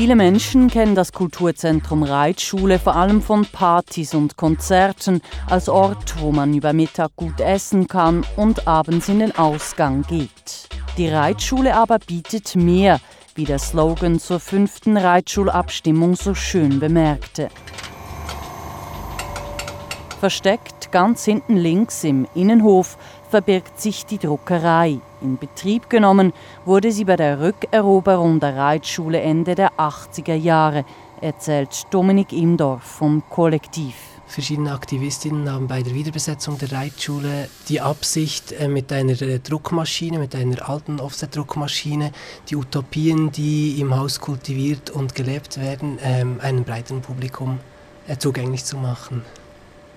Viele Menschen kennen das Kulturzentrum Reitschule vor allem von Partys und Konzerten als Ort, wo man über Mittag gut essen kann und abends in den Ausgang geht. Die Reitschule aber bietet mehr, wie der Slogan zur fünften Reitschulabstimmung so schön bemerkte. Versteckt ganz hinten links im Innenhof verbirgt sich die Druckerei. In Betrieb genommen wurde sie bei der Rückeroberung der Reitschule Ende der 80er Jahre, erzählt Dominik Imdorf vom Kollektiv. Verschiedene Aktivistinnen haben bei der Wiederbesetzung der Reitschule die Absicht, äh, mit einer äh, Druckmaschine, mit einer alten Offset-Druckmaschine, die Utopien, die im Haus kultiviert und gelebt werden, ähm, einem breiteren Publikum äh, zugänglich zu machen.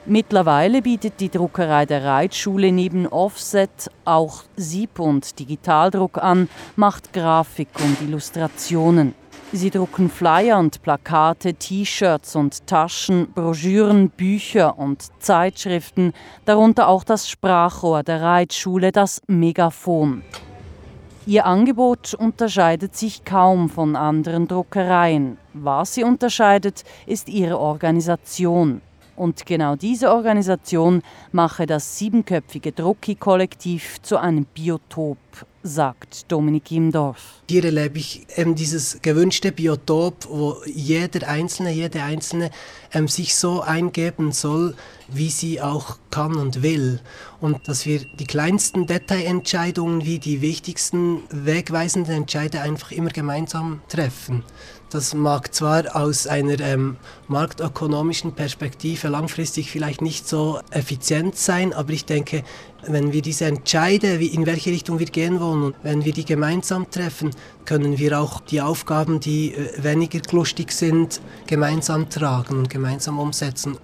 Mittlerweile bietet die Druckerei der Reitschule neben Offset auch Sieb- und Digitaldruck an, macht Grafik und Illustrationen. Sie drucken Flyer und Plakate, T-Shirts und Taschen, Broschüren, Bücher und Zeitschriften, darunter auch das Sprachrohr der Reitschule, das Megafon. Ihr Angebot unterscheidet sich kaum von anderen Druckereien. Was sie unterscheidet, ist ihre Organisation. Und genau diese Organisation mache das siebenköpfige Drucki-Kollektiv zu einem Biotop, sagt Dominik Imdorf. Hier erlebe ich ähm, dieses gewünschte Biotop, wo jeder Einzelne, jede Einzelne ähm, sich so eingeben soll, wie sie auch kann und will. Und dass wir die kleinsten Detailentscheidungen wie die wichtigsten wegweisenden Entscheide einfach immer gemeinsam treffen. Das mag zwar aus einer ähm, marktökonomischen Perspektive langfristig vielleicht nicht so effizient sein, aber ich denke, wenn wir diese Entscheide, wie, in welche Richtung wir gehen wollen, und wenn wir die gemeinsam treffen, können wir auch die Aufgaben, die äh, weniger lustig sind, gemeinsam tragen und gemeinsam umsetzen.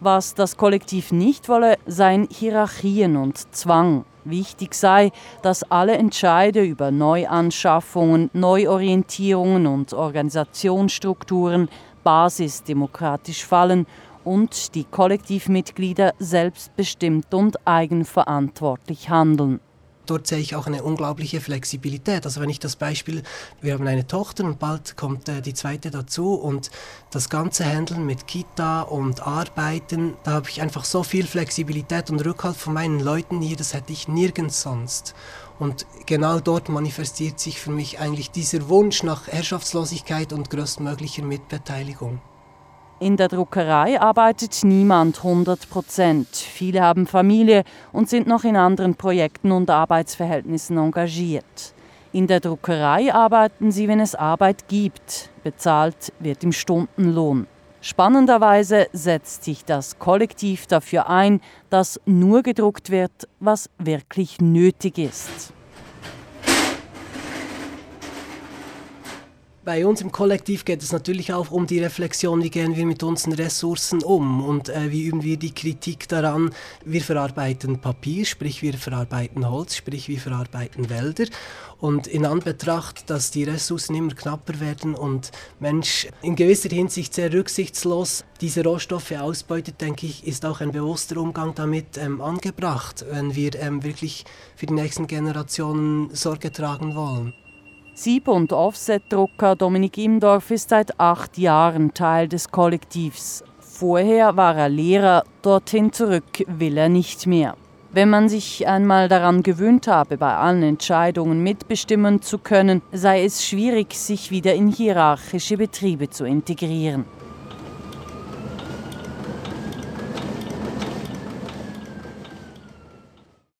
Was das Kollektiv nicht wolle, seien Hierarchien und Zwang. Wichtig sei, dass alle Entscheide über Neuanschaffungen, Neuorientierungen und Organisationsstrukturen basisdemokratisch fallen und die Kollektivmitglieder selbstbestimmt und eigenverantwortlich handeln dort sehe ich auch eine unglaubliche Flexibilität. Also wenn ich das Beispiel, wir haben eine Tochter und bald kommt äh, die zweite dazu und das ganze Handeln mit Kita und Arbeiten, da habe ich einfach so viel Flexibilität und Rückhalt von meinen Leuten hier, das hätte ich nirgends sonst. Und genau dort manifestiert sich für mich eigentlich dieser Wunsch nach Herrschaftslosigkeit und größtmöglicher Mitbeteiligung. In der Druckerei arbeitet niemand 100 Prozent. Viele haben Familie und sind noch in anderen Projekten und Arbeitsverhältnissen engagiert. In der Druckerei arbeiten sie, wenn es Arbeit gibt. Bezahlt wird im Stundenlohn. Spannenderweise setzt sich das Kollektiv dafür ein, dass nur gedruckt wird, was wirklich nötig ist. Bei uns im Kollektiv geht es natürlich auch um die Reflexion, wie gehen wir mit unseren Ressourcen um und äh, wie üben wir die Kritik daran. Wir verarbeiten Papier, sprich wir verarbeiten Holz, sprich wir verarbeiten Wälder. Und in Anbetracht, dass die Ressourcen immer knapper werden und Mensch in gewisser Hinsicht sehr rücksichtslos diese Rohstoffe ausbeutet, denke ich, ist auch ein bewusster Umgang damit ähm, angebracht, wenn wir ähm, wirklich für die nächsten Generationen Sorge tragen wollen. Sieb- und Offset-Drucker Dominik Imdorf ist seit acht Jahren Teil des Kollektivs. Vorher war er Lehrer, dorthin zurück will er nicht mehr. Wenn man sich einmal daran gewöhnt habe, bei allen Entscheidungen mitbestimmen zu können, sei es schwierig, sich wieder in hierarchische Betriebe zu integrieren.